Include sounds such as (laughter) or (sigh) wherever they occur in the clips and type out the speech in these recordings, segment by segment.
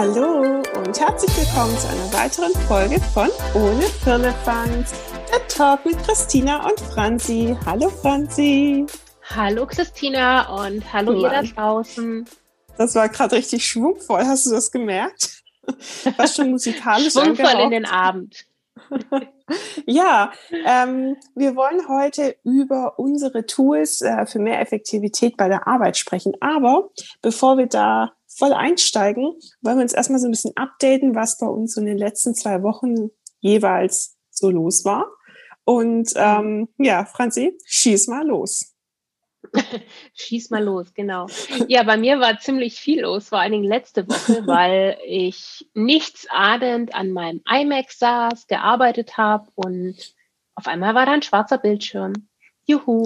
Hallo und herzlich willkommen zu einer weiteren Folge von Ohne Firlefanz. Der Talk mit Christina und Franzi. Hallo Franzi. Hallo Christina und hallo Mann. ihr da draußen. Das war gerade richtig schwungvoll. Hast du das gemerkt? Was schon musikalisch Schwungvoll angehaucht. in den Abend. (laughs) ja, ähm, wir wollen heute über unsere Tools äh, für mehr Effektivität bei der Arbeit sprechen. Aber bevor wir da voll einsteigen, wollen wir uns erstmal so ein bisschen updaten, was bei uns in den letzten zwei Wochen jeweils so los war. Und ähm, ja, Franzi, schieß mal los. (laughs) Schieß mal los, genau. Ja, bei mir war ziemlich viel los, vor allen Dingen letzte Woche, (laughs) weil ich nichtsahnend an meinem iMac saß, gearbeitet habe und auf einmal war da ein schwarzer Bildschirm. Juhu.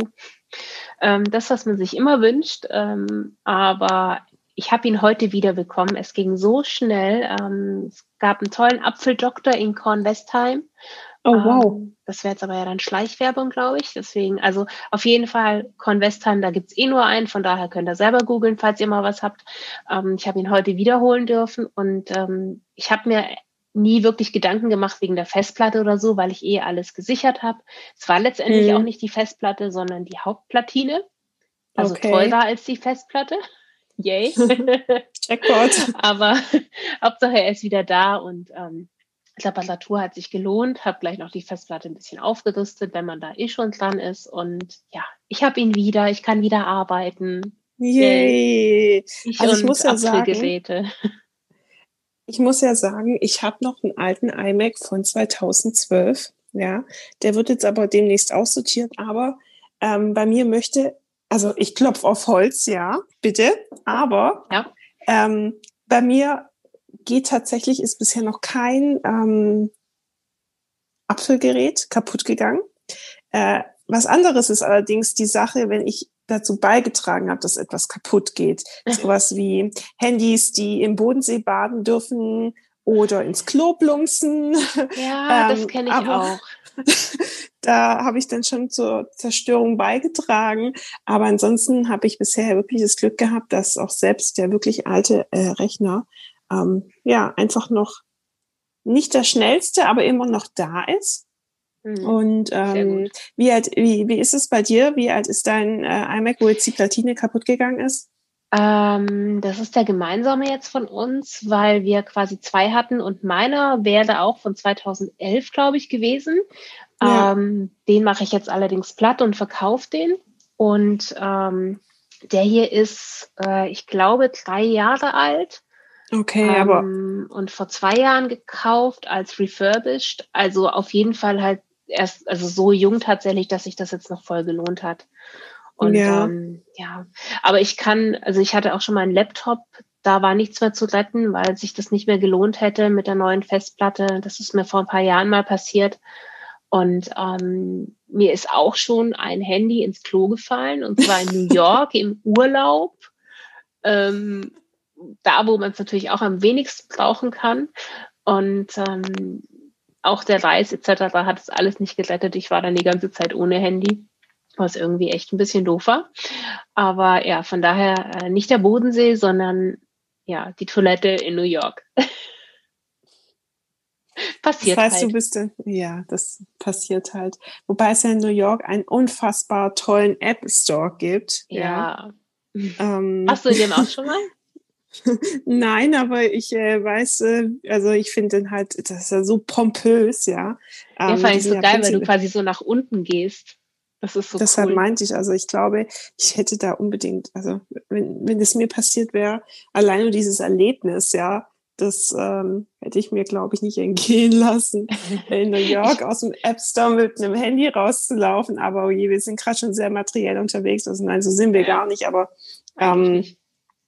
Ähm, das, was man sich immer wünscht. Ähm, aber ich habe ihn heute wieder bekommen. Es ging so schnell. Ähm, es gab einen tollen Apfeldoktor in Kornwestheim Oh, wow. Ähm, das wäre jetzt aber ja dann Schleichwerbung, glaube ich. Deswegen, also auf jeden Fall Convestheim, da gibt's eh nur einen, von daher könnt ihr selber googeln, falls ihr mal was habt. Ähm, ich habe ihn heute wiederholen dürfen und ähm, ich habe mir nie wirklich Gedanken gemacht wegen der Festplatte oder so, weil ich eh alles gesichert habe. Es war letztendlich mhm. auch nicht die Festplatte, sondern die Hauptplatine. Also okay. teurer als die Festplatte. Yay. (laughs) Jackpot. Aber (laughs) Hauptsache er ist wieder da und ähm, Reparatur hat sich gelohnt, habe gleich noch die Festplatte ein bisschen aufgerüstet, wenn man da eh schon dran ist. Und ja, ich habe ihn wieder, ich kann wieder arbeiten. Yay! Ich also ich muss ja sagen, ich muss ja sagen, ich habe noch einen alten iMac von 2012. Ja, der wird jetzt aber demnächst aussortiert. Aber ähm, bei mir möchte, also ich klopfe auf Holz, ja, bitte. Aber ja. ähm, bei mir geht tatsächlich, ist bisher noch kein ähm, Apfelgerät kaputt gegangen. Äh, was anderes ist allerdings die Sache, wenn ich dazu beigetragen habe, dass etwas kaputt geht. Sowas wie Handys, die im Bodensee baden dürfen oder ins Klo plumpsen. Ja, ähm, das kenne ich auch. (laughs) da habe ich dann schon zur Zerstörung beigetragen. Aber ansonsten habe ich bisher wirklich das Glück gehabt, dass auch selbst der wirklich alte äh, Rechner ähm, ja einfach noch nicht der schnellste, aber immer noch da ist. Mhm. Und ähm, wie, alt, wie, wie ist es bei dir? Wie alt ist dein äh, iMac, wo jetzt die Platine kaputt gegangen ist? Ähm, das ist der gemeinsame jetzt von uns, weil wir quasi zwei hatten und meiner wäre auch von 2011, glaube ich, gewesen. Ja. Ähm, den mache ich jetzt allerdings platt und verkaufe den. Und ähm, der hier ist, äh, ich glaube, drei Jahre alt. Okay, ähm, aber. Und vor zwei Jahren gekauft als refurbished. Also auf jeden Fall halt erst, also so jung tatsächlich, dass sich das jetzt noch voll gelohnt hat. Und ja. Ähm, ja, aber ich kann, also ich hatte auch schon mal einen Laptop, da war nichts mehr zu retten, weil sich das nicht mehr gelohnt hätte mit der neuen Festplatte. Das ist mir vor ein paar Jahren mal passiert. Und ähm, mir ist auch schon ein Handy ins Klo gefallen, und zwar in New (laughs) York im Urlaub. Ähm, da, wo man es natürlich auch am wenigsten brauchen kann. Und ähm, auch der Reis etc. hat es alles nicht gerettet. Ich war dann die ganze Zeit ohne Handy, was irgendwie echt ein bisschen doof war. Aber ja, von daher äh, nicht der Bodensee, sondern ja, die Toilette in New York. (laughs) passiert das heißt, halt. du bist ja, das passiert halt. Wobei es ja in New York einen unfassbar tollen App Store gibt. Ja. ja. Ähm, (laughs) Hast du den auch schon mal? (laughs) Nein, aber ich äh, weiß, äh, also ich finde den halt, das ist ja so pompös, ja. Ähm, ja, fand ich so geil, weil du quasi so nach unten gehst. Das ist so Deshalb cool. meinte ich, also ich glaube, ich hätte da unbedingt, also wenn, wenn es mir passiert wäre, allein nur dieses Erlebnis, ja, das ähm, hätte ich mir, glaube ich, nicht entgehen lassen, (laughs) in New York aus dem App Store mit einem Handy rauszulaufen. Aber oh je, wir sind gerade schon sehr materiell unterwegs. Also nein, so sind wir gar nicht. Aber ähm,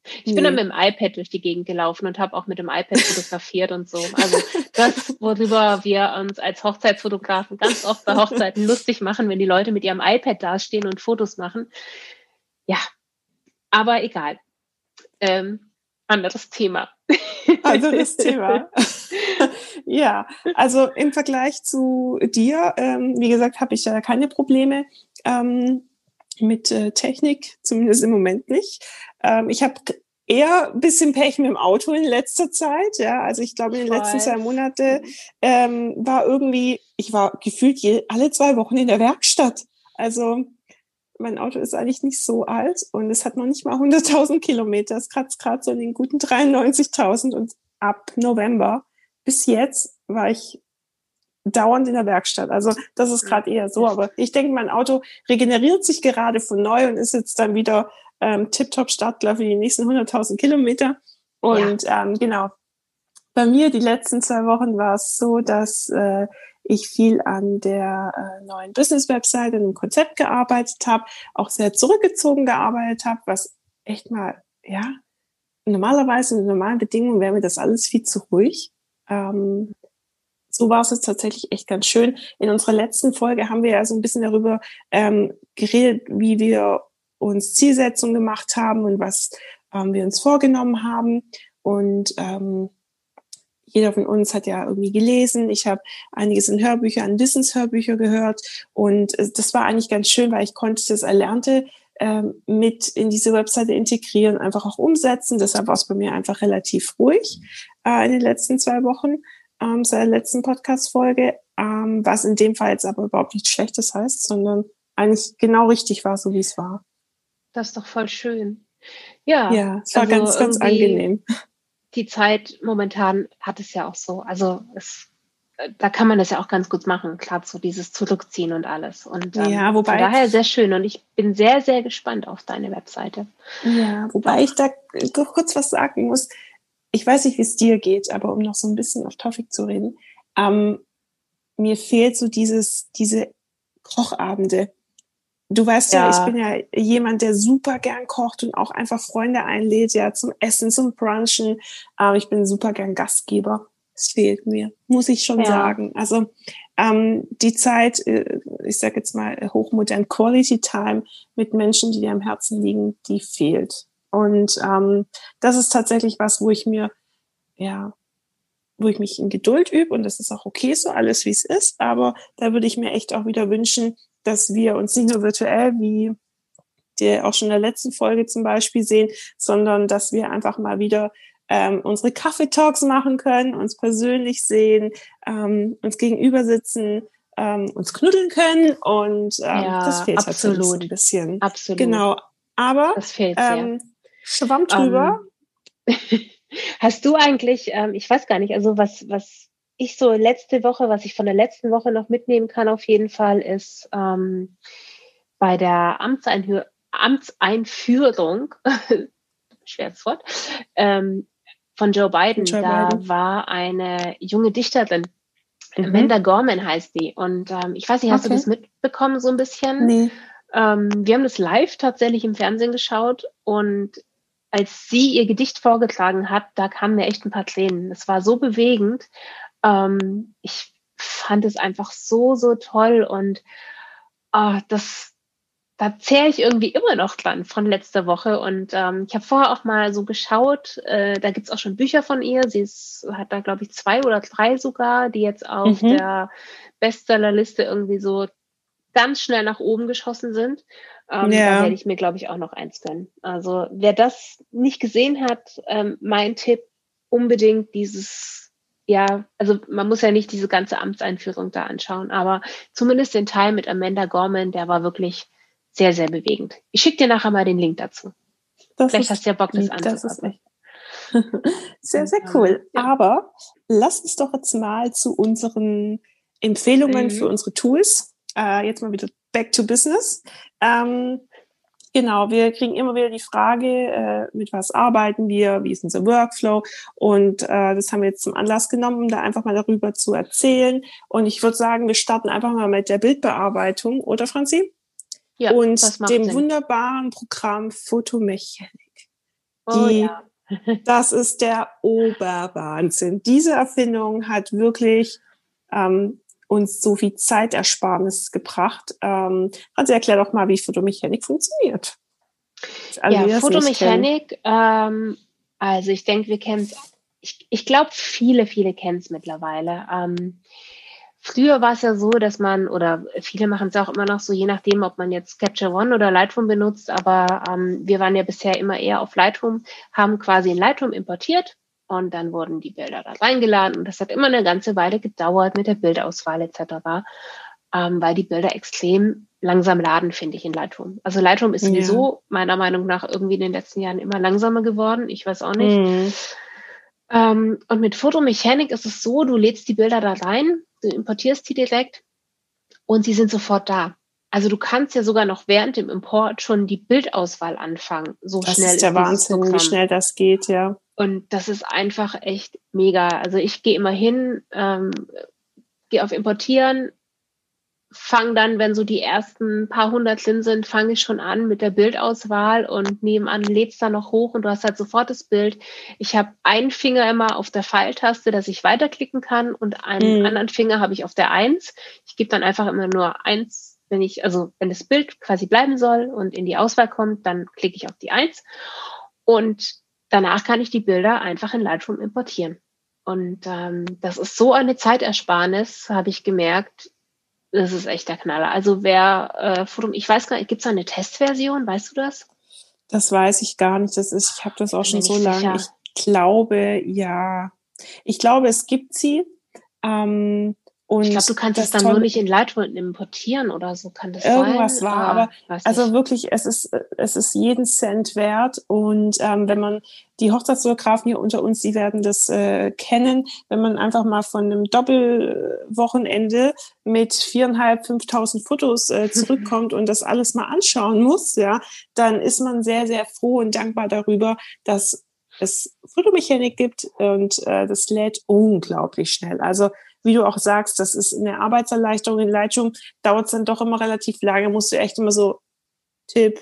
ich nee. bin dann mit dem iPad durch die Gegend gelaufen und habe auch mit dem iPad fotografiert und so. Also das, worüber wir uns als Hochzeitsfotografen ganz oft bei Hochzeiten (laughs) lustig machen, wenn die Leute mit ihrem iPad dastehen und Fotos machen. Ja, aber egal. Ähm, anderes Thema. (laughs) Anderes Thema. (laughs) ja, also im Vergleich zu dir, ähm, wie gesagt, habe ich ja keine Probleme. Ähm, mit äh, Technik, zumindest im Moment nicht. Ähm, ich habe eher ein bisschen Pech mit dem Auto in letzter Zeit. Ja, also ich glaube, in den letzten zwei Monaten ähm, war irgendwie, ich war gefühlt je, alle zwei Wochen in der Werkstatt. Also mein Auto ist eigentlich nicht so alt und es hat noch nicht mal 100.000 Kilometer. Es kratzt gerade so in den guten 93.000 und ab November bis jetzt war ich dauernd in der Werkstatt. Also das ist gerade eher so. Aber ich denke, mein Auto regeneriert sich gerade von neu und ist jetzt dann wieder ähm, tiptop Startklar für die nächsten 100.000 Kilometer. Und ja. ähm, genau, bei mir die letzten zwei Wochen war es so, dass äh, ich viel an der äh, neuen Business-Website, an dem Konzept gearbeitet habe, auch sehr zurückgezogen gearbeitet habe, was echt mal, ja, normalerweise in normalen Bedingungen wäre mir das alles viel zu ruhig. Ähm, so war es jetzt tatsächlich echt ganz schön. In unserer letzten Folge haben wir ja so ein bisschen darüber ähm, geredet, wie wir uns Zielsetzungen gemacht haben und was ähm, wir uns vorgenommen haben. Und ähm, jeder von uns hat ja irgendwie gelesen. Ich habe einiges in Hörbücher, an Wissenshörbücher gehört. Und äh, das war eigentlich ganz schön, weil ich konnte das Erlernte ähm, mit in diese Webseite integrieren, einfach auch umsetzen. Deshalb war es bei mir einfach relativ ruhig äh, in den letzten zwei Wochen ähm, seit der letzten Podcast-Folge, ähm, was in dem Fall jetzt aber überhaupt nichts Schlechtes heißt, sondern eigentlich genau richtig war, so wie es war. Das ist doch voll schön. Ja, ja es war also ganz, ganz angenehm. Die Zeit momentan hat es ja auch so. Also es, da kann man das ja auch ganz gut machen, klar, so dieses Zurückziehen und alles. Und ähm, ja, wobei, von daher sehr schön. Und ich bin sehr, sehr gespannt auf deine Webseite. Ja, wobei ich da kurz was sagen muss. Ich weiß nicht, wie es dir geht, aber um noch so ein bisschen auf Topic zu reden, ähm, mir fehlt so dieses, diese Kochabende. Du weißt ja. ja. ich bin ja jemand, der super gern kocht und auch einfach Freunde einlädt, ja, zum Essen, zum Brunchen. Ähm, ich bin super gern Gastgeber. Es fehlt mir, muss ich schon ja. sagen. Also ähm, die Zeit, äh, ich sage jetzt mal hochmodern Quality Time mit Menschen, die dir am Herzen liegen, die fehlt. Und ähm, das ist tatsächlich was, wo ich mir, ja, wo ich mich in Geduld übe und das ist auch okay so, alles wie es ist. Aber da würde ich mir echt auch wieder wünschen, dass wir uns nicht nur virtuell wie die auch schon in der letzten Folge zum Beispiel sehen, sondern dass wir einfach mal wieder ähm, unsere Kaffeetalks machen können, uns persönlich sehen, ähm, uns gegenüber sitzen, ähm, uns knuddeln können und ähm, ja, das fehlt absolut. halt so ein bisschen. Absolut. Genau. Aber das fehlt ähm, Schwamm drüber. Ähm, (laughs) hast du eigentlich, ähm, ich weiß gar nicht, also was, was ich so letzte Woche, was ich von der letzten Woche noch mitnehmen kann, auf jeden Fall, ist ähm, bei der Amtseinhör Amtseinführung, (laughs) schweres Wort, ähm, von Joe Biden, Joe da Biden. war eine junge Dichterin, mhm. Amanda Gorman heißt die. Und ähm, ich weiß nicht, hast okay. du das mitbekommen so ein bisschen? Nee. Ähm, wir haben das live tatsächlich im Fernsehen geschaut und als sie ihr Gedicht vorgetragen hat, da kamen mir echt ein paar Tränen. Es war so bewegend ähm, ich fand es einfach so, so toll und äh, das, da zähre ich irgendwie immer noch dran von letzter Woche. Und ähm, ich habe vorher auch mal so geschaut, äh, da gibt's auch schon Bücher von ihr. Sie ist, hat da, glaube ich, zwei oder drei sogar, die jetzt auf mhm. der Bestsellerliste irgendwie so ganz schnell nach oben geschossen sind. Ähm, ja. Da werde ich mir, glaube ich, auch noch eins gönnen. Also wer das nicht gesehen hat, ähm, mein Tipp, unbedingt dieses ja, also man muss ja nicht diese ganze Amtseinführung da anschauen, aber zumindest den Teil mit Amanda Gorman, der war wirklich sehr, sehr bewegend. Ich schicke dir nachher mal den Link dazu. Das Vielleicht hast du ja Bock, das anzuschauen. (laughs) sehr, sehr cool. Ja. Aber lass uns doch jetzt mal zu unseren Empfehlungen mhm. für unsere Tools. Äh, jetzt mal wieder back to business. Ähm, Genau, wir kriegen immer wieder die Frage, äh, mit was arbeiten wir, wie ist unser Workflow und äh, das haben wir jetzt zum Anlass genommen, um da einfach mal darüber zu erzählen. Und ich würde sagen, wir starten einfach mal mit der Bildbearbeitung, oder Franzi? Ja, und dem Sinn. wunderbaren Programm Photomechanik. Oh, die, ja. das ist der Oberwahnsinn. Diese Erfindung hat wirklich ähm, uns so viel Zeitersparnis gebracht. Ähm, also erklär doch mal, wie Photomechanik funktioniert. Also, ja, Photomechanik, ähm, also ich denke, wir kennen es, ich, ich glaube, viele, viele kennen es mittlerweile. Ähm, Früher war es ja so, dass man, oder viele machen es auch immer noch so, je nachdem, ob man jetzt Capture One oder Lightroom benutzt, aber ähm, wir waren ja bisher immer eher auf Lightroom, haben quasi in Lightroom importiert und dann wurden die Bilder da reingeladen und das hat immer eine ganze Weile gedauert mit der Bildauswahl etc., ähm, weil die Bilder extrem langsam laden, finde ich, in Lightroom. Also Lightroom ist sowieso ja. meiner Meinung nach irgendwie in den letzten Jahren immer langsamer geworden. Ich weiß auch nicht. Mhm. Ähm, und mit Fotomechanik ist es so, du lädst die Bilder da rein, du importierst die direkt und sie sind sofort da. Also du kannst ja sogar noch während dem Import schon die Bildauswahl anfangen. So das schnell ist der ist Wahnsinn, Programm. wie schnell das geht, ja. Und das ist einfach echt mega. Also ich gehe immer hin, ähm, gehe auf Importieren, fange dann, wenn so die ersten paar hundert drin sind, fange ich schon an mit der Bildauswahl und nebenan lädst da noch hoch und du hast halt sofort das Bild. Ich habe einen Finger immer auf der Pfeiltaste, dass ich weiterklicken kann und einen mhm. anderen Finger habe ich auf der Eins. Ich gebe dann einfach immer nur eins, wenn ich, also wenn das Bild quasi bleiben soll und in die Auswahl kommt, dann klicke ich auf die Eins und danach kann ich die Bilder einfach in Lightroom importieren. Und ähm, das ist so eine Zeitersparnis, habe ich gemerkt, das ist echt der Knaller. Also wer äh, ich weiß gar nicht, gibt es eine Testversion, weißt du das? Das weiß ich gar nicht. Das ist, ich habe das auch schon so lange. Ich glaube, ja. Ich glaube, es gibt sie. Ähm, und ich glaube, du kannst es dann nur nicht in Lightroom importieren oder so kann das irgendwas sein. war, ah, aber also wirklich, es ist es ist jeden Cent wert und ähm, wenn man die Hochzeitsfotografen hier unter uns, die werden das äh, kennen, wenn man einfach mal von einem Doppelwochenende mit viereinhalb, fünftausend Fotos äh, (laughs) zurückkommt und das alles mal anschauen muss, ja, dann ist man sehr sehr froh und dankbar darüber, dass es Fotomechanik gibt und äh, das lädt unglaublich schnell. Also wie du auch sagst, das ist eine Arbeitserleichterung. In Leitung dauert es dann doch immer relativ lange, musst du echt immer so Tipp,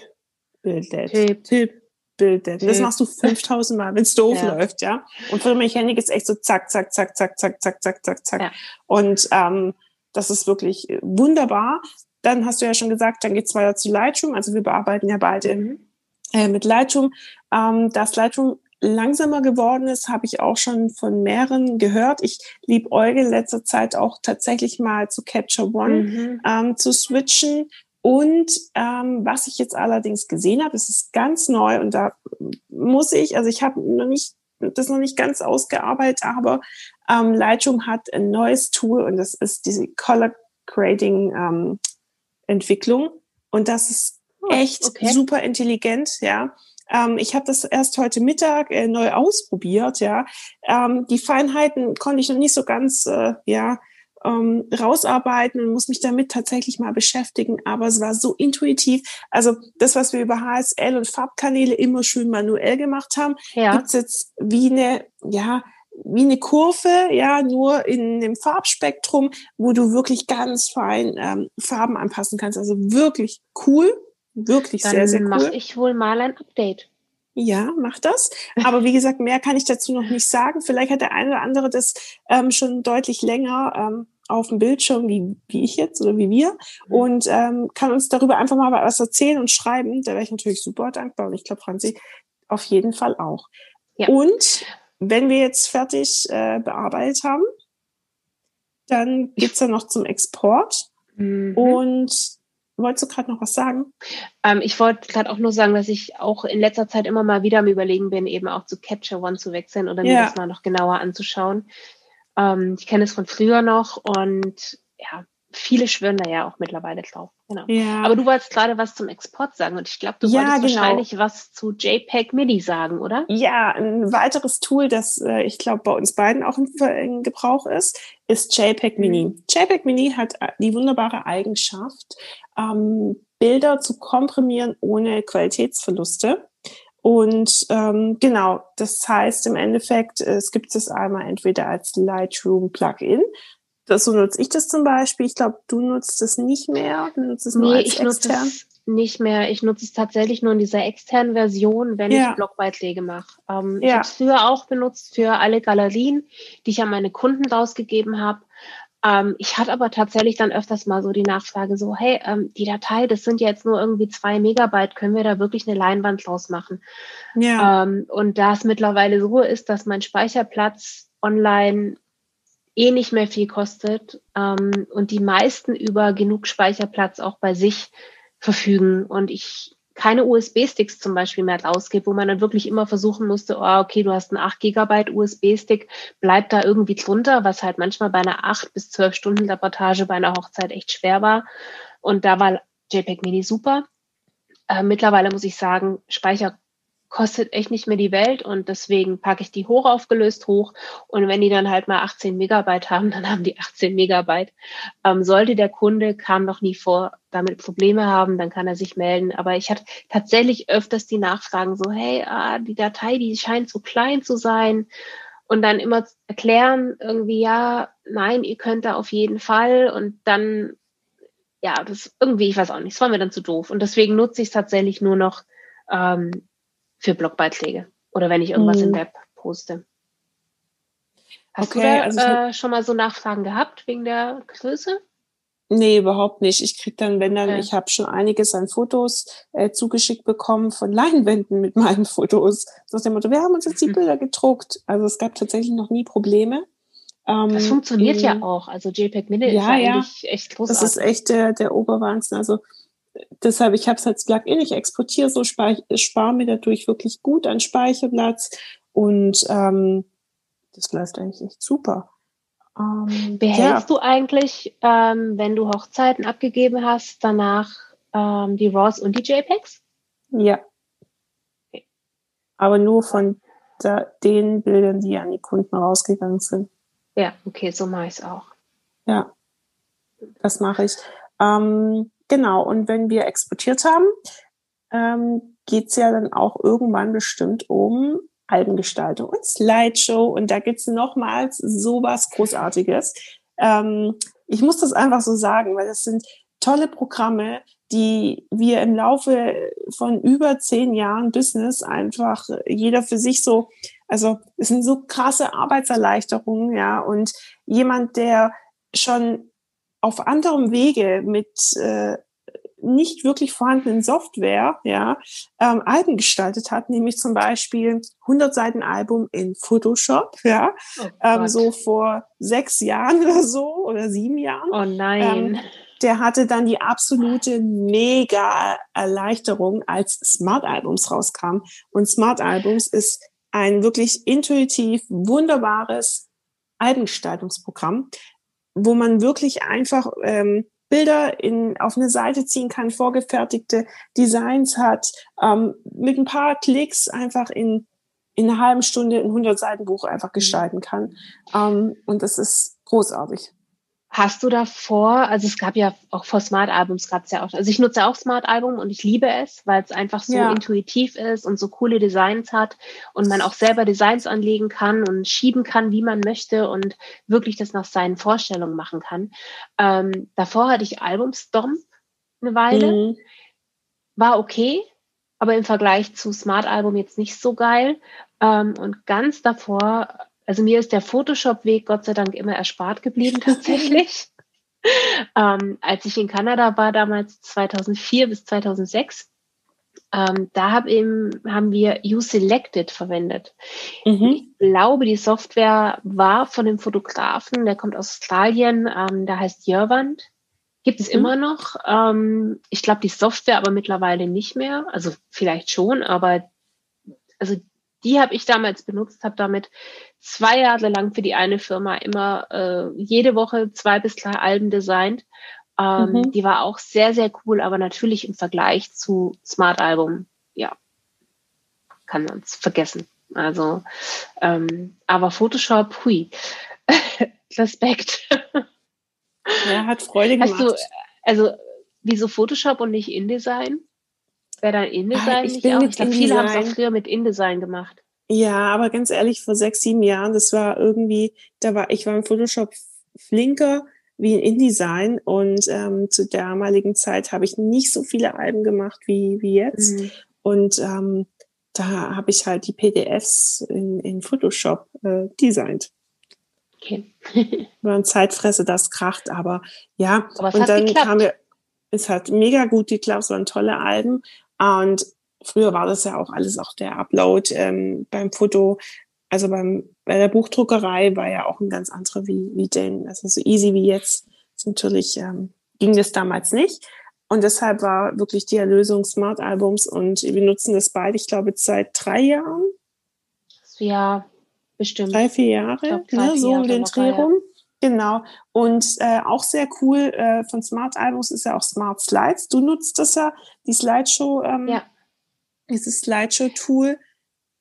Bildet, Tipp, Tipp, Bildet. Das machst du 5000 Mal, wenn es doof ja. läuft, ja. Und für Mechanik ist echt so zack, zack, zack, zack, zack, zack, zack, zack, zack. Ja. Und ähm, das ist wirklich wunderbar. Dann hast du ja schon gesagt, dann geht's weiter zu Lightroom. Also wir bearbeiten ja beide mhm. äh, mit Lightroom. Ähm, das Lightroom langsamer geworden ist, habe ich auch schon von mehreren gehört. Ich liebe Euge letzter Zeit auch tatsächlich mal zu Capture One mhm. ähm, zu switchen. Und ähm, was ich jetzt allerdings gesehen habe, es ist ganz neu und da muss ich, also ich habe noch nicht das noch nicht ganz ausgearbeitet, aber ähm, Lightroom hat ein neues Tool und das ist diese Color Grading ähm, Entwicklung und das ist oh, echt okay. super intelligent, ja. Ähm, ich habe das erst heute Mittag äh, neu ausprobiert, ja. Ähm, die Feinheiten konnte ich noch nicht so ganz, äh, ja, ähm, rausarbeiten und muss mich damit tatsächlich mal beschäftigen. Aber es war so intuitiv. Also das, was wir über HSL und Farbkanäle immer schön manuell gemacht haben, ja. gibt's jetzt wie eine, ja, wie eine Kurve, ja, nur in dem Farbspektrum, wo du wirklich ganz fein ähm, Farben anpassen kannst. Also wirklich cool. Wirklich Dann sehr, sehr cool. mache ich wohl mal ein Update. Ja, mach das. Aber wie gesagt, mehr kann ich dazu noch nicht sagen. Vielleicht hat der eine oder andere das ähm, schon deutlich länger ähm, auf dem Bildschirm, wie, wie ich jetzt oder wie wir, mhm. und ähm, kann uns darüber einfach mal was erzählen und schreiben. Da wäre ich natürlich super dankbar. Und ich glaube, Franzi auf jeden Fall auch. Ja. Und wenn wir jetzt fertig äh, bearbeitet haben, dann geht's dann noch zum Export. Mhm. Und Wolltest du gerade noch was sagen? Ähm, ich wollte gerade auch nur sagen, dass ich auch in letzter Zeit immer mal wieder am Überlegen bin, eben auch zu Capture One zu wechseln oder mir das mal noch genauer anzuschauen. Ähm, ich kenne es von früher noch und ja, viele schwören da ja auch mittlerweile drauf. Genau. Ja. Aber du wolltest gerade was zum Export sagen und ich glaube, du ja, wolltest genau. wahrscheinlich was zu JPEG MIDI sagen, oder? Ja, ein weiteres Tool, das äh, ich glaube bei uns beiden auch in, in Gebrauch ist, ist JPEG Mini. Mhm. JPEG Mini hat äh, die wunderbare Eigenschaft, ähm, Bilder zu komprimieren ohne Qualitätsverluste. Und ähm, genau, das heißt im Endeffekt, es gibt es einmal entweder als Lightroom Plugin, das, so nutze ich das zum Beispiel. Ich glaube, du nutzt es nicht mehr. Du nutzt es nee, nur als ich extern. nutze es nicht mehr. Ich nutze es tatsächlich nur in dieser externen Version, wenn ja. ich Blogbeiträge mache. Ähm, ja. Ich habe es früher auch benutzt für alle Galerien, die ich an meine Kunden rausgegeben habe. Ähm, ich hatte aber tatsächlich dann öfters mal so die Nachfrage so, hey, ähm, die Datei, das sind ja jetzt nur irgendwie zwei Megabyte, können wir da wirklich eine Leinwand draus machen? Ja. Ähm, und da es mittlerweile so ist, dass mein Speicherplatz online eh nicht mehr viel kostet ähm, und die meisten über genug Speicherplatz auch bei sich verfügen und ich keine USB-Sticks zum Beispiel mehr rausgebe, wo man dann wirklich immer versuchen musste, oh, okay, du hast einen 8 Gigabyte USB-Stick, bleibt da irgendwie drunter, was halt manchmal bei einer 8 bis 12 Stunden Reportage bei einer Hochzeit echt schwer war. Und da war JPEG Mini super. Äh, mittlerweile muss ich sagen, Speicher kostet echt nicht mehr die Welt und deswegen packe ich die hoch aufgelöst hoch. Und wenn die dann halt mal 18 Megabyte haben, (laughs) dann haben die 18 Megabyte. Ähm, sollte der Kunde, kam noch nie vor, damit Probleme haben, dann kann er sich melden. Aber ich hatte tatsächlich öfters die Nachfragen so, hey, ah, die Datei, die scheint zu klein zu sein. Und dann immer erklären, irgendwie, ja, nein, ihr könnt da auf jeden Fall. Und dann, ja, das irgendwie, ich weiß auch nicht, es war mir dann zu doof. Und deswegen nutze ich es tatsächlich nur noch ähm, für Blogbeiträge oder wenn ich irgendwas mhm. im Web poste. Hast okay, du da also äh, schon mal so Nachfragen gehabt wegen der Größe? Nee, überhaupt nicht. Ich krieg dann, wenn dann, okay. ich habe schon einiges an Fotos äh, zugeschickt bekommen von Leinwänden mit (laughs) meinen Fotos. So aus dem Motto, wir haben uns jetzt die mhm. Bilder gedruckt. Also es gab tatsächlich noch nie Probleme. Ähm, das funktioniert ja auch. Also JPEG Mini ja, ist ja eigentlich echt großartig. Das ist echt der, der Oberwahnsinn. Also deshalb, ich habe es als Plugin, ich exportiere so, spare spar mir dadurch wirklich gut an Speicherplatz und ähm, das läuft eigentlich echt super. Ähm, Behältst ja. du eigentlich, ähm, wenn du Hochzeiten abgegeben hast, danach ähm, die RAWs und die JPEGs? Ja. Okay. Aber nur von da, den Bildern, die an die Kunden rausgegangen sind. Ja, okay, so mache ich es auch. Ja, das mache ich. Ähm, Genau, und wenn wir exportiert haben, ähm, geht es ja dann auch irgendwann bestimmt um Albengestaltung und Slideshow. Und da gibt es nochmals sowas Großartiges. Ähm, ich muss das einfach so sagen, weil das sind tolle Programme, die wir im Laufe von über zehn Jahren Business einfach jeder für sich so, also es sind so krasse Arbeitserleichterungen, ja, und jemand, der schon auf anderem Wege mit äh, nicht wirklich vorhandenen Software ja, ähm, Alben gestaltet hat, nämlich zum Beispiel 100 Seiten Album in Photoshop, ja, oh ähm, so vor sechs Jahren oder so oder sieben Jahren. Oh nein. Ähm, der hatte dann die absolute mega Erleichterung, als Smart Albums rauskam. Und Smart Albums ist ein wirklich intuitiv wunderbares Albengestaltungsprogramm, wo man wirklich einfach ähm, Bilder in, auf eine Seite ziehen kann, vorgefertigte Designs hat, ähm, mit ein paar Klicks einfach in, in einer halben Stunde ein 100 Seiten Buch einfach mhm. gestalten kann. Ähm, und das ist großartig. Hast du davor, also es gab ja auch vor Smart Albums gab es ja auch, also ich nutze auch Smart Album und ich liebe es, weil es einfach so ja. intuitiv ist und so coole Designs hat und man auch selber Designs anlegen kann und schieben kann, wie man möchte und wirklich das nach seinen Vorstellungen machen kann. Ähm, davor hatte ich Albumstomp eine Weile, mhm. war okay, aber im Vergleich zu Smart Album jetzt nicht so geil. Ähm, und ganz davor also mir ist der Photoshop-Weg Gott sei Dank immer erspart geblieben (laughs) tatsächlich. ähm, als ich in Kanada war, damals 2004 bis 2006, ähm, da hab eben, haben wir U-Selected verwendet. Mhm. Ich glaube, die Software war von dem Fotografen, der kommt aus Australien, ähm, der heißt Jörwand. Gibt es mhm. immer noch. Ähm, ich glaube, die Software aber mittlerweile nicht mehr. Also vielleicht schon, aber also die habe ich damals benutzt, habe damit zwei Jahre lang für die eine Firma immer äh, jede Woche zwei bis drei Alben designt. Ähm, mhm. Die war auch sehr, sehr cool, aber natürlich im Vergleich zu Smart Album, ja, kann man es vergessen. Also, ähm, aber Photoshop, hui, (laughs) Respekt. Ja, hat Freude gemacht. Hast du, also, wieso Photoshop und nicht InDesign? Wäre dann InDesign ah, ich nicht auch? Ich glaube, viele haben es auch früher mit InDesign gemacht. Ja, aber ganz ehrlich, vor sechs, sieben Jahren, das war irgendwie, da war, ich war im Photoshop flinker wie in InDesign und ähm, zu der damaligen Zeit habe ich nicht so viele Alben gemacht wie, wie jetzt. Mhm. Und ähm, da habe ich halt die PDFs in, in Photoshop äh, designt. Okay. (laughs) war eine Zeitfresse, das kracht, aber ja. Aber und dann geklappt. kam mir, es hat mega gut geklappt, es waren tolle Alben. Und früher war das ja auch alles auch der Upload ähm, beim Foto, also beim bei der Buchdruckerei war ja auch ein ganz anderer wie, wie denn, also so easy wie jetzt. Natürlich ähm, ging das damals nicht. Und deshalb war wirklich die Erlösung Smart Albums und wir nutzen das beide, ich glaube, seit drei Jahren. Ja, bestimmt. Drei, vier Jahre, glaub, drei, ne, vier so um den Dreh rum. Genau. Und äh, auch sehr cool äh, von Smart Albums ist ja auch Smart Slides. Du nutzt das ja, die Slideshow, ähm, ja. dieses Slideshow-Tool.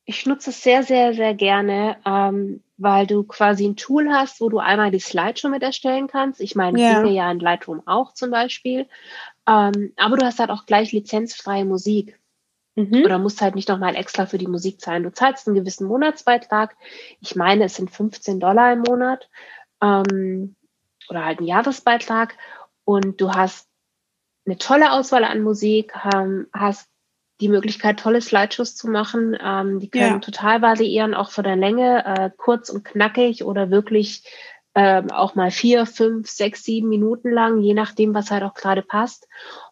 Ich nutze es sehr, sehr, sehr gerne, ähm, weil du quasi ein Tool hast, wo du einmal die Slideshow mit erstellen kannst. Ich meine, ja. wir ja in Lightroom auch zum Beispiel. Ähm, aber du hast halt auch gleich lizenzfreie Musik. Mhm. Oder musst halt nicht nochmal extra für die Musik zahlen. Du zahlst einen gewissen Monatsbeitrag. Ich meine, es sind 15 Dollar im Monat. Ähm, oder halt ein Jahresbeitrag. Und du hast eine tolle Auswahl an Musik, ähm, hast die Möglichkeit, tolle Slideshows zu machen. Ähm, die können ja. total variieren, auch von der Länge, äh, kurz und knackig oder wirklich ähm, auch mal vier, fünf, sechs, sieben Minuten lang, je nachdem, was halt auch gerade passt.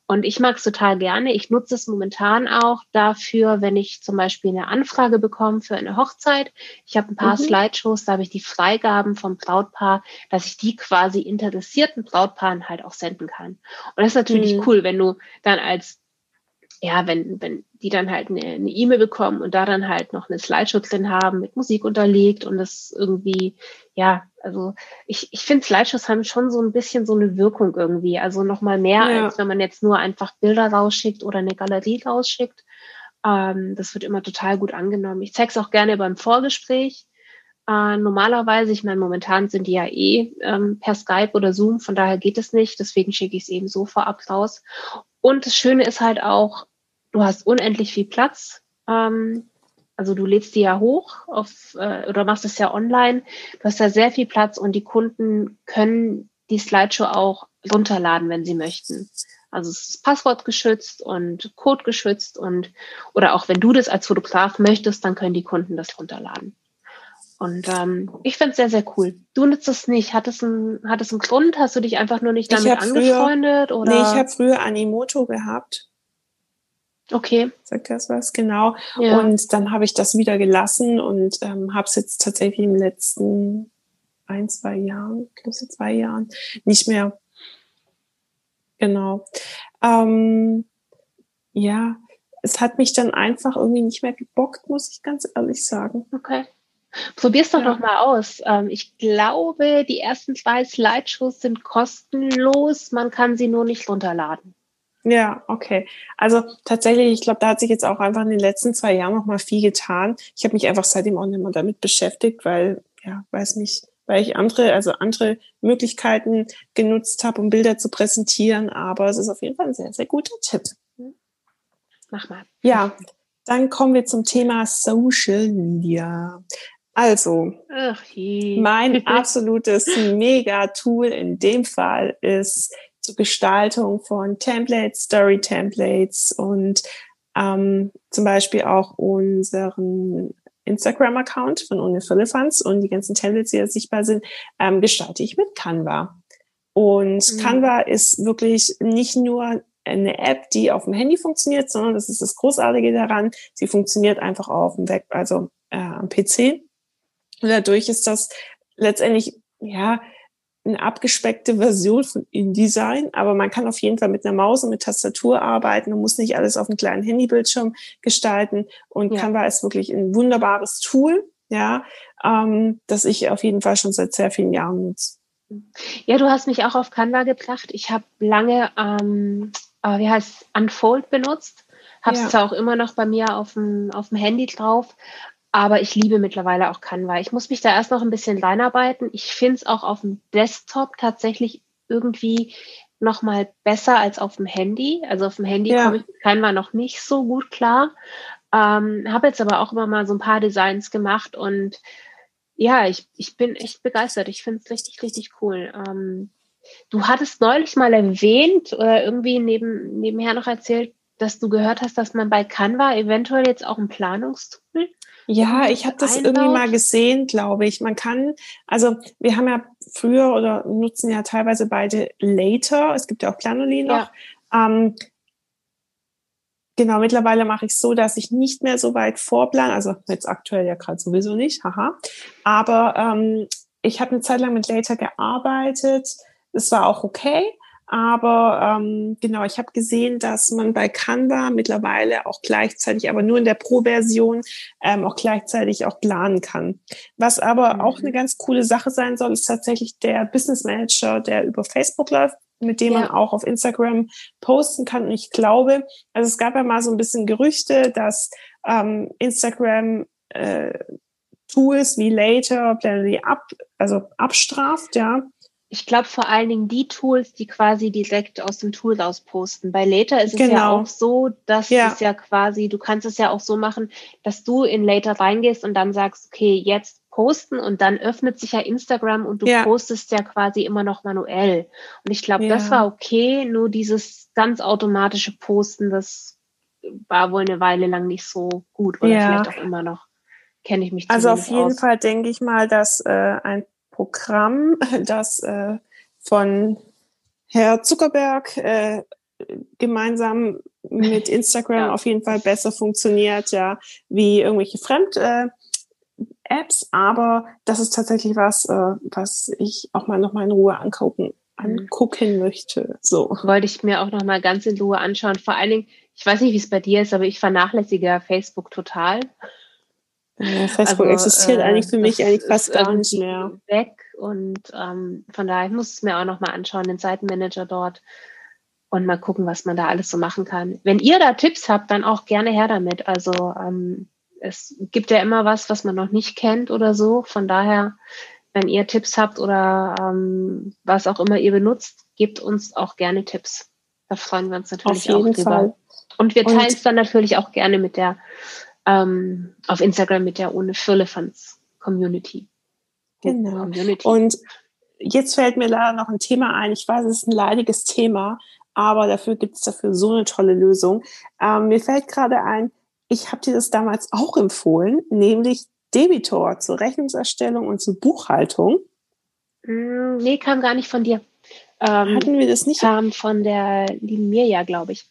Und ich mag es total gerne. Ich nutze es momentan auch dafür, wenn ich zum Beispiel eine Anfrage bekomme für eine Hochzeit. Ich habe ein paar mhm. Slideshows, da habe ich die Freigaben vom Brautpaar, dass ich die quasi interessierten Brautpaaren halt auch senden kann. Und das ist natürlich mhm. cool, wenn du dann als ja, wenn, wenn die dann halt eine E-Mail e bekommen und da dann halt noch eine Slideshow drin haben, mit Musik unterlegt und das irgendwie, ja, also ich, ich finde Slideshows haben schon so ein bisschen so eine Wirkung irgendwie. Also nochmal mehr, ja. als wenn man jetzt nur einfach Bilder rausschickt oder eine Galerie rausschickt. Ähm, das wird immer total gut angenommen. Ich zeige es auch gerne beim Vorgespräch. Äh, normalerweise, ich meine, momentan sind die ja eh ähm, per Skype oder Zoom, von daher geht es nicht. Deswegen schicke ich es eben so vorab raus. Und das Schöne ist halt auch, du hast unendlich viel Platz. Ähm, also du lädst die ja hoch auf, äh, oder machst es ja online. Du hast da sehr viel Platz und die Kunden können die Slideshow auch runterladen, wenn sie möchten. Also es ist Passwort geschützt und Code geschützt und oder auch wenn du das als Fotograf möchtest, dann können die Kunden das runterladen. Und ähm, ich finde es sehr, sehr cool. Du nutzt es nicht. Hat es, einen, hat es einen Grund? Hast du dich einfach nur nicht damit angefreundet? Früher, oder? Nee, ich habe früher Animoto gehabt. Okay. Sagt das was, genau. Ja. Und dann habe ich das wieder gelassen und ähm, habe es jetzt tatsächlich im letzten ein, zwei Jahren, ich glaube zwei Jahren, nicht mehr. Genau. Ähm, ja, es hat mich dann einfach irgendwie nicht mehr gebockt, muss ich ganz ehrlich sagen. Okay. Probier's doch ja. noch mal aus. Ähm, ich glaube, die ersten zwei Slideshows sind kostenlos. Man kann sie nur nicht runterladen. Ja, okay. Also tatsächlich, ich glaube, da hat sich jetzt auch einfach in den letzten zwei Jahren noch mal viel getan. Ich habe mich einfach seitdem auch nicht mehr damit beschäftigt, weil, ja, weiß nicht, weil ich andere, also andere Möglichkeiten genutzt habe, um Bilder zu präsentieren. Aber es ist auf jeden Fall ein sehr, sehr guter Tipp. Mach mal. Ja, dann kommen wir zum Thema Social Media. Also, mein (laughs) absolutes Mega-Tool in dem Fall ist Gestaltung von Templates, Story-Templates und ähm, zum Beispiel auch unseren Instagram-Account von Unifilifans und die ganzen Templates, die da sichtbar sind, ähm, gestalte ich mit Canva. Und mhm. Canva ist wirklich nicht nur eine App, die auf dem Handy funktioniert, sondern das ist das Großartige daran, sie funktioniert einfach auch auf dem Web, also äh, am PC. Und dadurch ist das letztendlich ja eine abgespeckte Version von InDesign, aber man kann auf jeden Fall mit einer Maus und mit Tastatur arbeiten und muss nicht alles auf einem kleinen Handybildschirm gestalten. Und ja. Canva ist wirklich ein wunderbares Tool, ja, ähm, das ich auf jeden Fall schon seit sehr vielen Jahren nutze. Ja, du hast mich auch auf Canva gebracht. Ich habe lange, ähm, äh, wie heißt Unfold benutzt. Habe es ja. zwar auch immer noch bei mir auf dem, auf dem Handy drauf, aber ich liebe mittlerweile auch Canva. Ich muss mich da erst noch ein bisschen reinarbeiten. Ich finde es auch auf dem Desktop tatsächlich irgendwie noch mal besser als auf dem Handy. Also auf dem Handy ja. komme ich mit Canva noch nicht so gut klar. Ähm, Habe jetzt aber auch immer mal so ein paar Designs gemacht und ja, ich, ich bin echt begeistert. Ich finde es richtig, richtig cool. Ähm, du hattest neulich mal erwähnt oder irgendwie neben, nebenher noch erzählt, dass du gehört hast, dass man bei Canva eventuell jetzt auch ein Planungstool ja, ich habe das einbaut. irgendwie mal gesehen, glaube ich. Man kann, also wir haben ja früher oder nutzen ja teilweise beide Later. Es gibt ja auch Planoli noch. Ja. Ähm, genau, mittlerweile mache ich es so, dass ich nicht mehr so weit vorplan, also jetzt aktuell ja gerade sowieso nicht, haha. Aber ähm, ich habe eine Zeit lang mit Later gearbeitet. Das war auch okay. Aber ähm, genau, ich habe gesehen, dass man bei Canva mittlerweile auch gleichzeitig, aber nur in der Pro-Version, ähm, auch gleichzeitig auch planen kann. Was aber mhm. auch eine ganz coole Sache sein soll, ist tatsächlich der Business Manager, der über Facebook läuft, mit dem ja. man auch auf Instagram posten kann. Und ich glaube, also es gab ja mal so ein bisschen Gerüchte, dass ähm, Instagram äh, Tools wie Later, Planetary ab, also abstraft, ja. Ich glaube vor allen Dingen die Tools, die quasi direkt aus dem Tool raus posten. Bei Later ist es genau. ja auch so, dass ja. es ja quasi, du kannst es ja auch so machen, dass du in Later reingehst und dann sagst, okay, jetzt posten und dann öffnet sich ja Instagram und du ja. postest ja quasi immer noch manuell. Und ich glaube, ja. das war okay, nur dieses ganz automatische Posten, das war wohl eine Weile lang nicht so gut oder vielleicht auch immer noch. Kenne ich mich Also auf jeden aus. Fall denke ich mal, dass äh, ein Programm, das äh, von Herr Zuckerberg äh, gemeinsam mit (laughs) Instagram ja. auf jeden Fall besser funktioniert, ja, wie irgendwelche Fremd äh, Apps, aber das ist tatsächlich was, äh, was ich auch mal noch mal in Ruhe angucken angucken möchte. So. Wollte ich mir auch noch mal ganz in Ruhe anschauen. Vor allen Dingen, ich weiß nicht, wie es bei dir ist, aber ich vernachlässige Facebook total. Ja, Facebook also, existiert äh, eigentlich für mich eigentlich fast gar nicht mehr. Weg und ähm, von daher ich muss es mir auch noch mal anschauen, den Seitenmanager dort und mal gucken, was man da alles so machen kann. Wenn ihr da Tipps habt, dann auch gerne her damit. Also ähm, es gibt ja immer was, was man noch nicht kennt oder so. Von daher, wenn ihr Tipps habt oder ähm, was auch immer ihr benutzt, gebt uns auch gerne Tipps. Da freuen wir uns natürlich auch drüber. Fall. Und wir teilen es dann natürlich auch gerne mit der ähm, auf Instagram mit der ohne Firlefanz Community. Genau. Community. Und jetzt fällt mir leider noch ein Thema ein. Ich weiß, es ist ein leidiges Thema, aber dafür gibt es dafür so eine tolle Lösung. Ähm, mir fällt gerade ein, ich habe dir das damals auch empfohlen, nämlich Debitor zur Rechnungserstellung und zur Buchhaltung. Mm, nee, kam gar nicht von dir. Ähm, Hatten wir das nicht? Kam von der lieben Mirja, glaube ich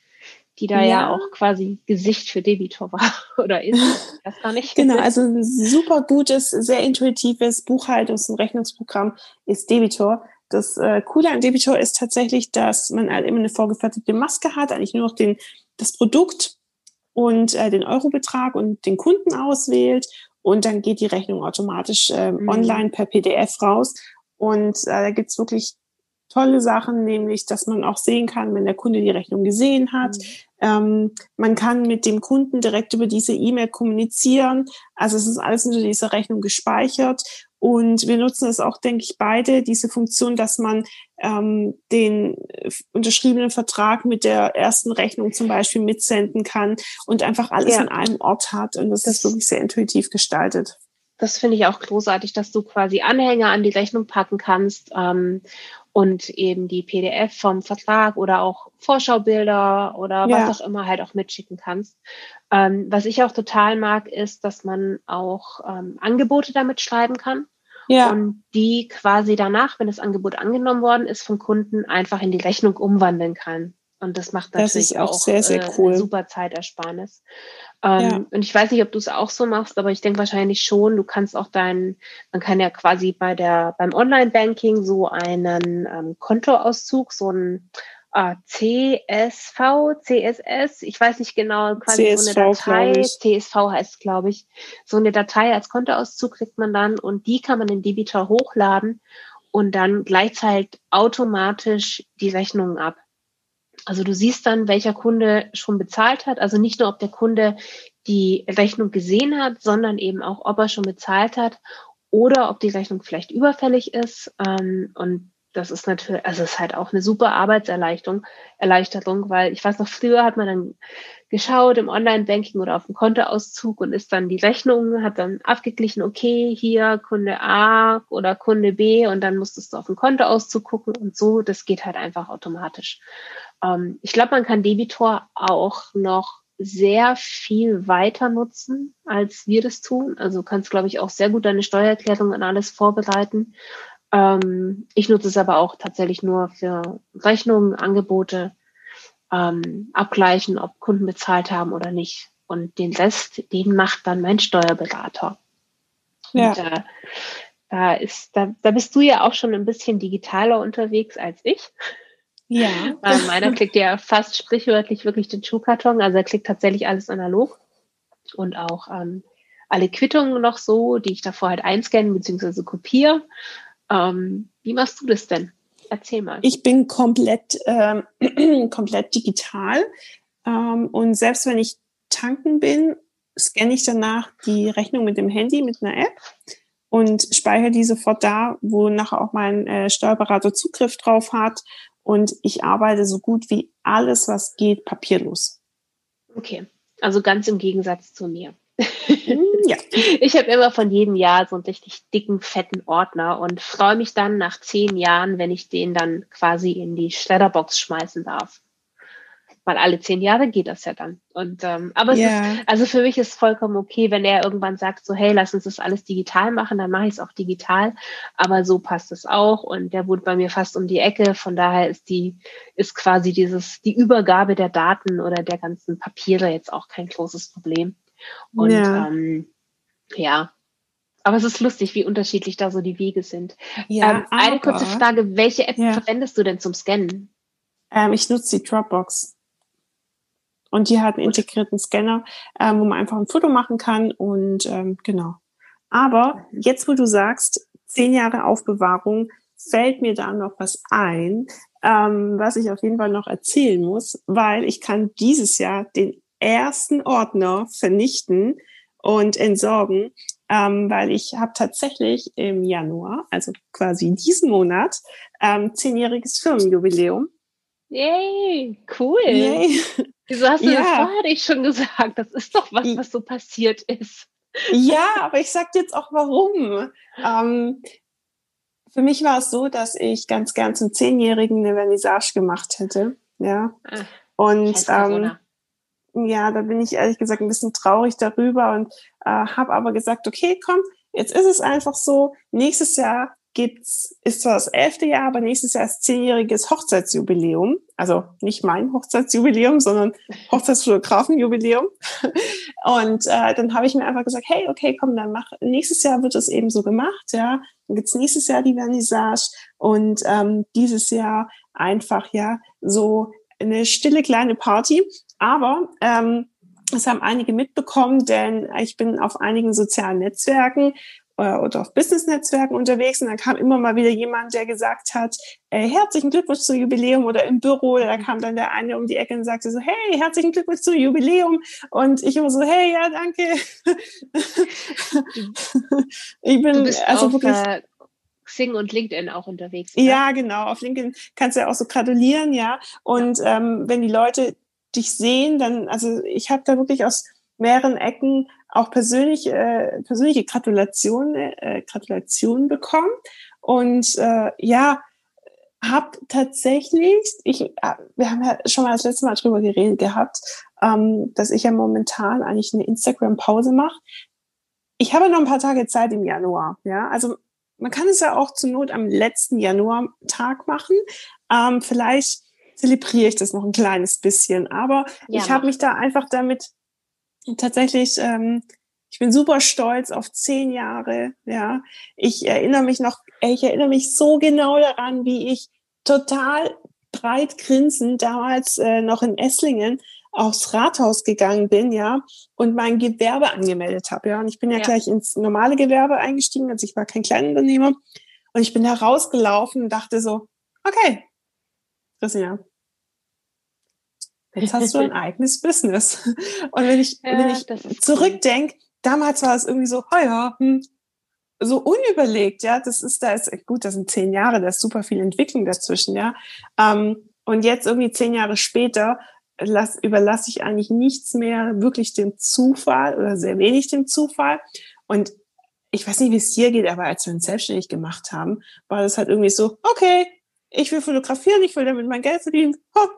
die da ja. ja. auch quasi Gesicht für Debitor war (laughs) oder ist. Das gar nicht. genau, also ein super gutes, sehr intuitives Buchhaltungs- und Rechnungsprogramm ist Debitor. Das äh, Coole an Debitor ist tatsächlich, dass man halt immer eine vorgefertigte Maske hat, eigentlich nur noch den, das Produkt und äh, den Eurobetrag und den Kunden auswählt und dann geht die Rechnung automatisch äh, mhm. online per PDF raus. Und äh, da gibt's wirklich tolle Sachen, nämlich, dass man auch sehen kann, wenn der Kunde die Rechnung gesehen hat. Mhm. Ähm, man kann mit dem Kunden direkt über diese E-Mail kommunizieren. Also es ist alles unter dieser Rechnung gespeichert. Und wir nutzen es auch, denke ich, beide, diese Funktion, dass man ähm, den unterschriebenen Vertrag mit der ersten Rechnung zum Beispiel mitsenden kann und einfach alles ja. an einem Ort hat. Und das, das ist wirklich sehr intuitiv gestaltet. Das finde ich auch großartig, dass du quasi Anhänger an die Rechnung packen kannst ähm, und eben die PDF vom Vertrag oder auch Vorschaubilder oder ja. was auch immer halt auch mitschicken kannst. Ähm, was ich auch total mag, ist, dass man auch ähm, Angebote damit schreiben kann. Ja. Und die quasi danach, wenn das Angebot angenommen worden ist, vom Kunden einfach in die Rechnung umwandeln kann. Und das macht natürlich das auch, auch, sehr, sehr äh, cool. super Zeitersparnis. Ähm, ja. Und ich weiß nicht, ob du es auch so machst, aber ich denke wahrscheinlich schon. Du kannst auch dein, man kann ja quasi bei der, beim Online-Banking so einen ähm, Kontoauszug, so ein äh, CSV, CSS, ich weiß nicht genau, quasi CSV, so eine Datei, CSV heißt glaube ich, so eine Datei als Kontoauszug kriegt man dann und die kann man in Debitor hochladen und dann gleichzeitig automatisch die Rechnungen ab. Also du siehst dann, welcher Kunde schon bezahlt hat. Also nicht nur, ob der Kunde die Rechnung gesehen hat, sondern eben auch, ob er schon bezahlt hat oder ob die Rechnung vielleicht überfällig ist. Ähm, und das ist natürlich, also es ist halt auch eine super Arbeitserleichterung, Erleichterung, weil ich weiß noch, früher hat man dann geschaut im Online-Banking oder auf dem Kontoauszug und ist dann die Rechnung, hat dann abgeglichen, okay, hier Kunde A oder Kunde B und dann musstest du auf den Kontoauszug gucken und so, das geht halt einfach automatisch. Ähm, ich glaube, man kann Debitor auch noch sehr viel weiter nutzen, als wir das tun. Also kannst, glaube ich, auch sehr gut deine Steuererklärung und alles vorbereiten. Ähm, ich nutze es aber auch tatsächlich nur für Rechnungen, Angebote ähm, abgleichen, ob Kunden bezahlt haben oder nicht. Und den Rest, den macht dann mein Steuerberater. Ja. Und, äh, da ist, da, da bist du ja auch schon ein bisschen digitaler unterwegs als ich. Ja. Weil (laughs) meiner klickt ja fast sprichwörtlich wirklich den Schuhkarton. Also er klickt tatsächlich alles analog. Und auch ähm, alle Quittungen noch so, die ich davor halt einscannen bzw. kopiere. Ähm, wie machst du das denn? Erzähl mal. Ich bin komplett, ähm, (clears throat) komplett digital. Ähm, und selbst wenn ich tanken bin, scanne ich danach die Rechnung mit dem Handy, mit einer App und speichere die sofort da, wo nachher auch mein äh, Steuerberater Zugriff drauf hat. Und ich arbeite so gut wie alles, was geht, papierlos. Okay, also ganz im Gegensatz zu mir. Hm, ja. (laughs) Ich habe immer von jedem Jahr so einen richtig dicken, fetten Ordner und freue mich dann nach zehn Jahren, wenn ich den dann quasi in die Schredderbox schmeißen darf weil alle zehn Jahre geht das ja dann. Und ähm, aber es yeah. ist, also für mich ist vollkommen okay, wenn er irgendwann sagt, so hey, lass uns das alles digital machen, dann mache ich es auch digital. Aber so passt es auch. Und der wohnt bei mir fast um die Ecke. Von daher ist die, ist quasi dieses, die Übergabe der Daten oder der ganzen Papiere jetzt auch kein großes Problem. Und ja, ähm, ja. Aber es ist lustig, wie unterschiedlich da so die Wege sind. Ja, ähm, eine kurze Frage, welche App ja. verwendest du denn zum Scannen? Ähm, ich nutze die Dropbox. Und die hat einen integrierten Scanner, ähm, wo man einfach ein Foto machen kann und ähm, genau. Aber jetzt, wo du sagst, zehn Jahre Aufbewahrung, fällt mir da noch was ein, ähm, was ich auf jeden Fall noch erzählen muss, weil ich kann dieses Jahr den ersten Ordner vernichten und entsorgen, ähm, weil ich habe tatsächlich im Januar, also quasi diesen Monat, ähm, zehnjähriges Firmenjubiläum. Yay, cool. Yay. Wieso hast du ja. das vorher nicht schon gesagt? Das ist doch was, was so passiert ist. Ja, aber ich sag dir jetzt auch warum. Ähm, für mich war es so, dass ich ganz gern zum Zehnjährigen eine Vernissage gemacht hätte. Ja. Ach, und ähm, ja, da bin ich ehrlich gesagt ein bisschen traurig darüber und äh, habe aber gesagt, okay, komm, jetzt ist es einfach so. Nächstes Jahr gibt's, ist zwar das elfte Jahr, aber nächstes Jahr ist zehnjähriges Hochzeitsjubiläum. Also nicht mein Hochzeitsjubiläum, sondern (laughs) Hochzeitsfotografenjubiläum. Und äh, dann habe ich mir einfach gesagt, hey, okay, komm, dann mach, nächstes Jahr wird es eben so gemacht, ja. Dann gibt's nächstes Jahr die Vernissage und ähm, dieses Jahr einfach ja so eine stille kleine Party. Aber ähm, das haben einige mitbekommen, denn ich bin auf einigen sozialen Netzwerken oder auf Business-Netzwerken unterwegs und da kam immer mal wieder jemand, der gesagt hat, äh, herzlichen Glückwunsch zum Jubiläum oder im Büro, da kam dann der eine um die Ecke und sagte so, hey, herzlichen Glückwunsch zum Jubiläum und ich immer so, hey, ja, danke. (laughs) ich bin also auf, wirklich äh, Xing und LinkedIn auch unterwegs. Oder? Ja, genau. Auf LinkedIn kannst du ja auch so gratulieren, ja. Und ja. Ähm, wenn die Leute dich sehen, dann, also ich habe da wirklich aus mehreren Ecken auch persönlich, äh, persönliche Gratulationen, äh, Gratulationen bekommen. Und äh, ja, habe tatsächlich, ich, äh, wir haben ja schon mal das letzte Mal drüber geredet gehabt, ähm, dass ich ja momentan eigentlich eine Instagram-Pause mache. Ich habe noch ein paar Tage Zeit im Januar, ja. Also man kann es ja auch zur Not am letzten Januar-Tag machen. Ähm, vielleicht zelebriere ich das noch ein kleines bisschen, aber ja, ich habe mich da einfach damit tatsächlich, ähm, ich bin super stolz auf zehn Jahre. Ja, ich erinnere mich noch, ich erinnere mich so genau daran, wie ich total breit grinsend damals äh, noch in Esslingen aufs Rathaus gegangen bin, ja, und mein Gewerbe angemeldet habe, ja. Und ich bin ja, ja, gleich ins normale Gewerbe eingestiegen, also ich war kein Kleinunternehmer. Und ich bin da rausgelaufen und dachte so, okay, Christian, jetzt hast du ein (laughs) eigenes Business. Und wenn ich, ja, wenn ich zurückdenke, damals war es irgendwie so, oh ja, hm, so unüberlegt, ja, das ist, da ist, gut, das sind zehn Jahre, da ist super viel Entwicklung dazwischen, ja. Ähm, und jetzt irgendwie zehn Jahre später lass, überlasse ich eigentlich nichts mehr wirklich dem Zufall oder sehr wenig dem Zufall. Und ich weiß nicht, wie es hier geht, aber als wir uns selbstständig gemacht haben, war das halt irgendwie so, okay, ich will fotografieren, ich will damit mein Geld verdienen, ho,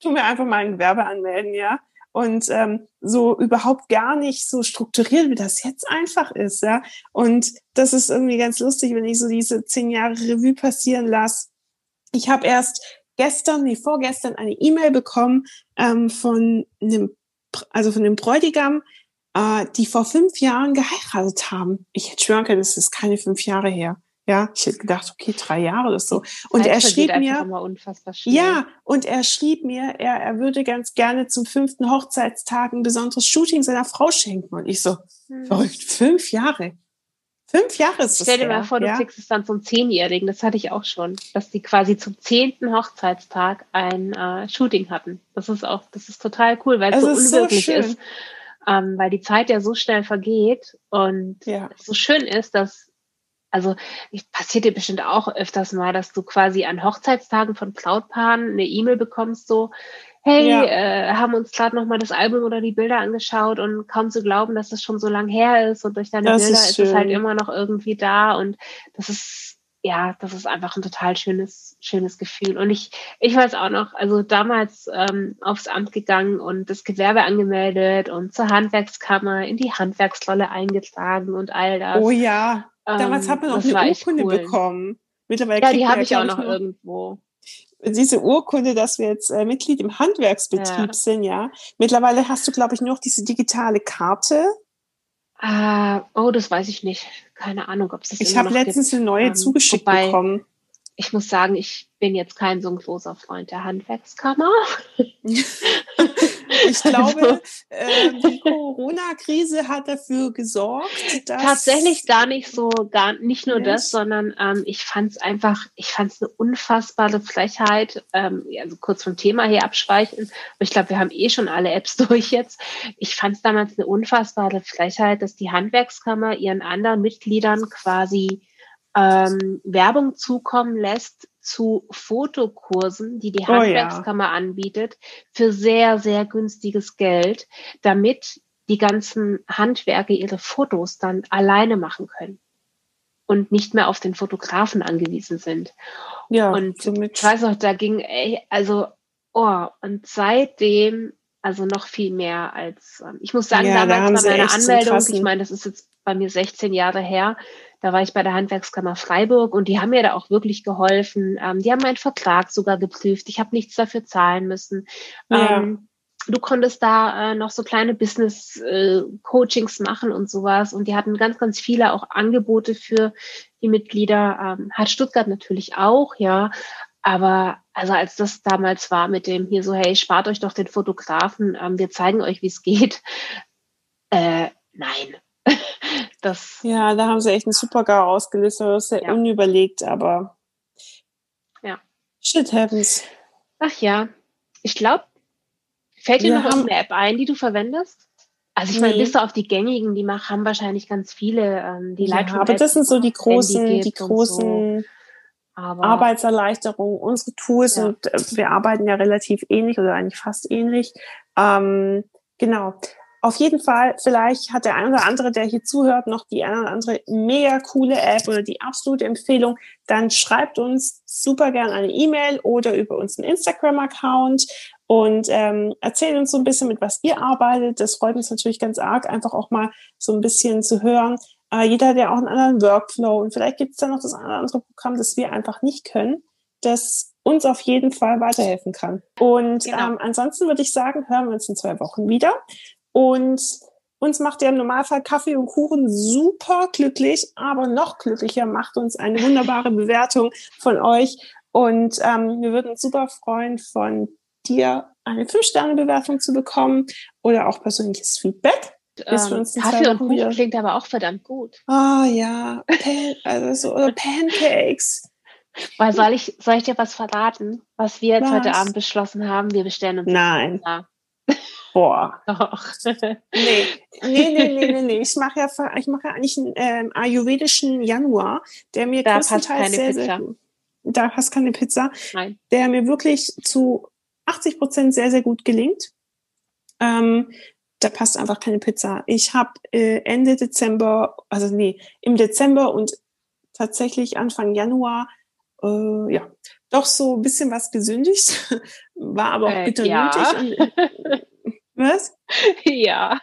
tu mir einfach mal ein Gewerbe anmelden, ja. Und ähm, so überhaupt gar nicht so strukturiert, wie das jetzt einfach ist, ja. Und das ist irgendwie ganz lustig, wenn ich so diese zehn Jahre Revue passieren lasse. Ich habe erst gestern, nee, vorgestern eine E-Mail bekommen ähm, von einem, also von einem Bräutigam, äh, die vor fünf Jahren geheiratet haben. Ich hätte schwören können, das ist keine fünf Jahre her. Ja, ich hätte gedacht, okay, drei Jahre oder so. Und er schrieb mir, ja, und er schrieb mir, er, er würde ganz gerne zum fünften Hochzeitstag ein besonderes Shooting seiner Frau schenken. Und ich so, hm. verrückt, fünf Jahre. Fünf Jahre ist das. Stell dir mal vor, du ja? kriegst es dann zum Zehnjährigen. Das hatte ich auch schon, dass die quasi zum zehnten Hochzeitstag ein äh, Shooting hatten. Das ist auch, das ist total cool, weil es, so unwirklich so ist. Ähm, weil die Zeit ja so schnell vergeht und ja. so schön ist, dass also passiert dir bestimmt auch öfters mal, dass du quasi an Hochzeitstagen von Cloudpaaren eine E-Mail bekommst, so, hey, ja. äh, haben uns gerade nochmal das Album oder die Bilder angeschaut und kaum zu glauben, dass das schon so lang her ist und durch deine das Bilder ist, ist es halt immer noch irgendwie da und das ist, ja, das ist einfach ein total schönes, schönes Gefühl. Und ich, ich weiß auch noch, also damals ähm, aufs Amt gegangen und das Gewerbe angemeldet und zur Handwerkskammer in die Handwerksrolle eingetragen und all das. Oh ja. Damals hat man auch eine Urkunde cool. bekommen. Mittlerweile ja, die habe ich auch noch irgendwo. Diese Urkunde, dass wir jetzt äh, Mitglied im Handwerksbetrieb ja. sind, ja. Mittlerweile hast du, glaube ich, noch diese digitale Karte. Uh, oh, das weiß ich nicht. Keine Ahnung, ob es das Ich habe letztens gibt. eine neue ähm, zugeschickt wobei, bekommen ich muss sagen, ich bin jetzt kein so ein großer Freund der Handwerkskammer. (laughs) ich glaube, also, äh, die Corona-Krise hat dafür gesorgt, dass tatsächlich gar nicht so, gar nicht nur yes. das, sondern ähm, ich fand es einfach, ich fand es eine unfassbare Frechheit. Ähm, also kurz vom Thema her abschweichen, aber ich glaube, wir haben eh schon alle Apps (laughs) durch jetzt. Ich fand es damals eine unfassbare Frechheit, dass die Handwerkskammer ihren anderen Mitgliedern quasi ähm, Werbung zukommen lässt zu Fotokursen, die die Handwerkskammer oh ja. anbietet, für sehr, sehr günstiges Geld, damit die ganzen Handwerker ihre Fotos dann alleine machen können und nicht mehr auf den Fotografen angewiesen sind. Ja, und somit. ich weiß auch, da ging, ey, also, oh, und seitdem, also noch viel mehr als, ähm, ich muss sagen, ja, damals da war meine Anmeldung, ich meine, das ist jetzt bei mir 16 Jahre her, da war ich bei der Handwerkskammer Freiburg und die haben mir da auch wirklich geholfen. Ähm, die haben meinen Vertrag sogar geprüft. Ich habe nichts dafür zahlen müssen. Ja. Ähm, du konntest da äh, noch so kleine Business-Coachings äh, machen und sowas. Und die hatten ganz, ganz viele auch Angebote für die Mitglieder. Ähm, hat Stuttgart natürlich auch, ja. Aber also als das damals war mit dem hier so, hey, spart euch doch den Fotografen, ähm, wir zeigen euch, wie es geht. Äh, nein, (laughs) das ja, da haben sie echt einen Super-GAU ausgelistet, das ist ja, ja. unüberlegt, aber ja. Shit happens. Ach ja, ich glaube, fällt dir Wir noch eine App ein, die du verwendest? Also ich nee. meine, bis auf die gängigen, die machen, haben wahrscheinlich ganz viele, ähm, die ja, Aber das sind so die großen, die großen so. Arbeitserleichterungen, unsere Tools ja. und äh, wir arbeiten ja relativ ähnlich oder eigentlich fast ähnlich. Ähm, genau. Auf jeden Fall, vielleicht hat der eine oder andere, der hier zuhört, noch die eine oder andere mega coole App oder die absolute Empfehlung, dann schreibt uns super gern eine E-Mail oder über unseren Instagram-Account und ähm, erzählt uns so ein bisschen, mit was ihr arbeitet. Das freut uns natürlich ganz arg, einfach auch mal so ein bisschen zu hören. Äh, jeder hat ja auch einen anderen Workflow und vielleicht gibt es da noch das eine oder andere Programm, das wir einfach nicht können, das uns auf jeden Fall weiterhelfen kann. Und genau. ähm, ansonsten würde ich sagen, hören wir uns in zwei Wochen wieder. Und uns macht ja im Normalfall Kaffee und Kuchen super glücklich, aber noch glücklicher macht uns eine wunderbare Bewertung von euch. Und ähm, wir würden uns super freuen, von dir eine 5-Sterne-Bewertung zu bekommen oder auch persönliches Feedback. Ähm, Kaffee und Kuchen klingt aber auch verdammt gut. Oh, ja, Pan also so, oder (laughs) Pancakes. Weil soll ich, soll ich dir was verraten, was wir jetzt was? heute Abend beschlossen haben? Wir bestellen uns. Nein. Boah. Doch. (laughs) nee. nee, nee, nee, nee, nee. Ich mache ja, ich mache ja eigentlich einen ähm, ayurvedischen Januar, der mir da größtenteils sehr, Pizza. sehr gut. Da passt keine Pizza. Nein. Der mir wirklich zu 80 Prozent sehr, sehr gut gelingt. Ähm, da passt einfach keine Pizza. Ich habe äh, Ende Dezember, also nee, im Dezember und tatsächlich Anfang Januar, äh, ja, doch so ein bisschen was gesündigt, (laughs) war aber auch äh, bitter äh, ja. nötig. Und, (laughs) Was? Ja,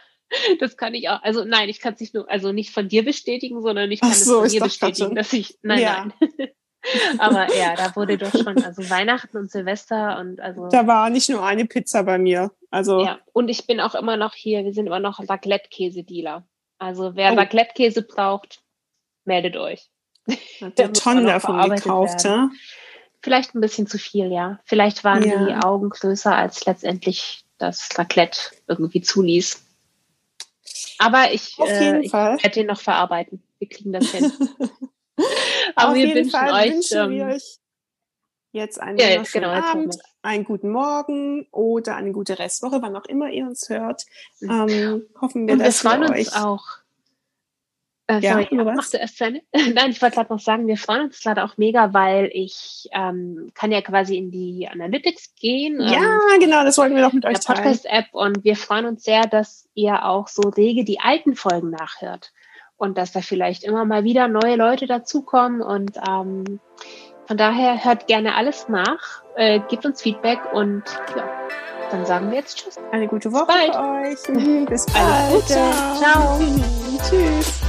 das kann ich auch. Also nein, ich kann es nicht nur, also nicht von dir bestätigen, sondern ich kann so, es von dir bestätigen, dass ich. Nein, ja. nein. (laughs) Aber ja, da wurde doch schon, also Weihnachten und Silvester und also. Da war nicht nur eine Pizza bei mir. Also. Ja, und ich bin auch immer noch hier, wir sind immer noch Raclette-Käse-Dealer. Also wer oh. Raclette-Käse braucht, meldet euch. (laughs) Der Tonnen davon gekauft, ja? Vielleicht ein bisschen zu viel, ja. Vielleicht waren ja. die Augen größer, als letztendlich das Raclette irgendwie zuließ. Aber ich, äh, ich werde den noch verarbeiten. Wir kriegen das hin. (laughs) Aber Auf wir jeden Fall euch, wünschen ähm, wir euch jetzt einen ja, genau, Abend, einen guten Morgen oder eine gute Restwoche, wann auch immer ihr uns hört. Mhm. Ähm, hoffen wir, Und dass wir freuen wir uns auch äh, ja, sorry, ja, machst du erst (laughs) Nein, ich wollte gerade noch sagen, wir freuen uns gerade auch mega, weil ich ähm, kann ja quasi in die Analytics gehen. Ja, ähm, genau, das wollten wir doch mit euch teilen. Podcast-App und wir freuen uns sehr, dass ihr auch so rege die alten Folgen nachhört und dass da vielleicht immer mal wieder neue Leute dazukommen und ähm, von daher hört gerne alles nach, äh, gebt uns Feedback und ja, dann sagen wir jetzt Tschüss. Eine gute Woche für euch. (laughs) Bis bald. Alles Gute. Ciao. Ciao. (laughs) Tschüss.